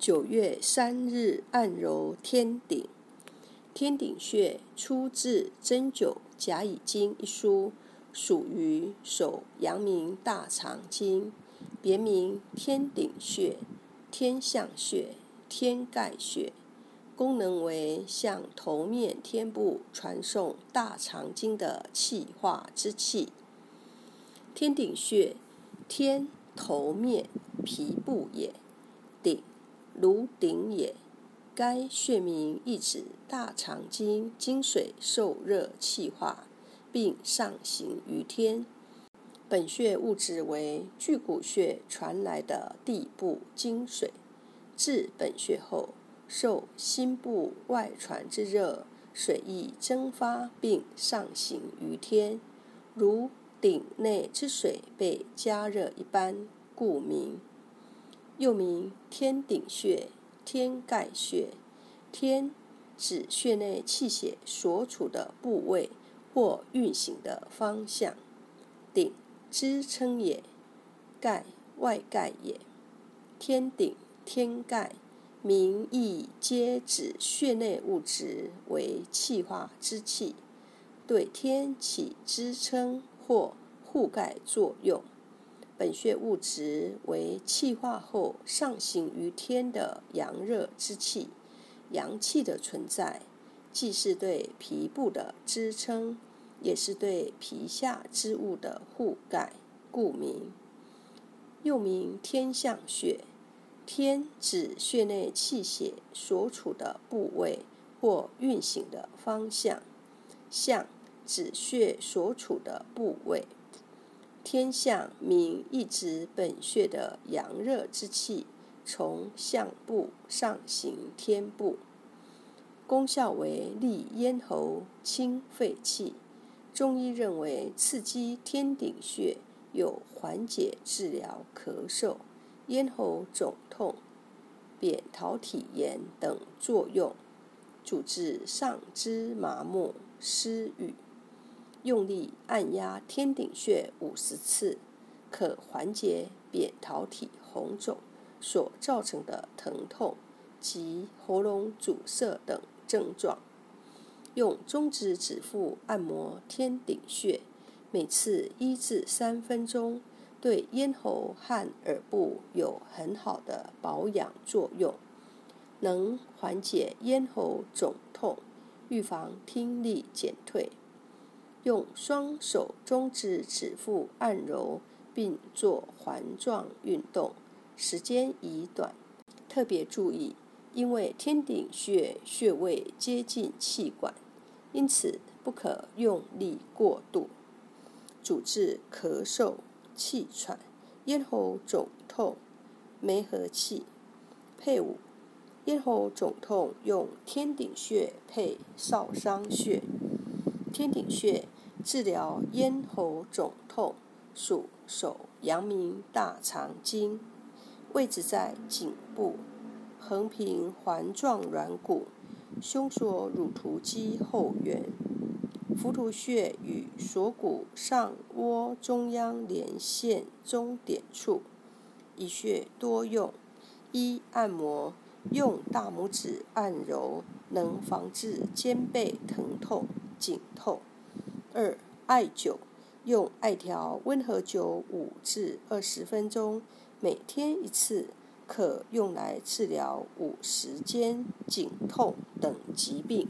九月三日，按揉天顶。天顶穴出自《针灸甲乙经》一书，属于手阳明大肠经，别名天顶穴、天象穴、天盖穴，功能为向头面天部传送大肠经的气化之气。天顶穴，天头面皮部也，顶如顶也。该穴名意指大肠经经水受热气化，并上行于天。本穴物质为巨骨穴传来的地部经水，至本穴后，受心部外传之热，水亦蒸发并上行于天，如鼎内之水被加热一般，故名。又名天顶穴。天盖穴，天指穴内气血所处的部位或运行的方向，顶支撑也，盖外盖也。天顶、天盖，名义皆指穴内物质为气化之气，对天起支撑或护盖作用。本穴物质为气化后上行于天的阳热之气，阳气的存在，既是对皮部的支撑，也是对皮下之物的护盖，故名。又名天象穴。天指穴内气血所处的部位或运行的方向，象指穴所处的部位。天相名一指本穴的阳热之气从相部上行天部，功效为利咽喉、清肺气。中医认为刺激天顶穴有缓解治疗咳嗽、咽喉肿痛、扁桃体炎等作用，主治上肢麻木、失语。用力按压天顶穴五十次，可缓解扁桃体红肿所造成的疼痛及喉咙阻塞等症状。用中指指腹按摩天顶穴，每次一至三分钟，对咽喉和耳部有很好的保养作用，能缓解咽喉肿痛，预防听力减退。用双手中指指腹按揉，并做环状运动，时间宜短。特别注意，因为天顶穴穴位接近气管，因此不可用力过度。主治咳嗽、气喘、咽喉肿痛、没和气。配伍：咽喉肿痛用天顶穴配少商穴。天顶穴治疗咽喉肿痛，属手阳明大肠经，位置在颈部，横平环状软骨，胸锁乳突肌后缘，浮突穴与锁骨上窝中央连线中点处。一穴多用：一、按摩，用大拇指按揉，能防治肩背疼痛。颈痛。二、艾灸，用艾条温和灸五至二十分钟，每天一次，可用来治疗五十肩、颈痛等疾病。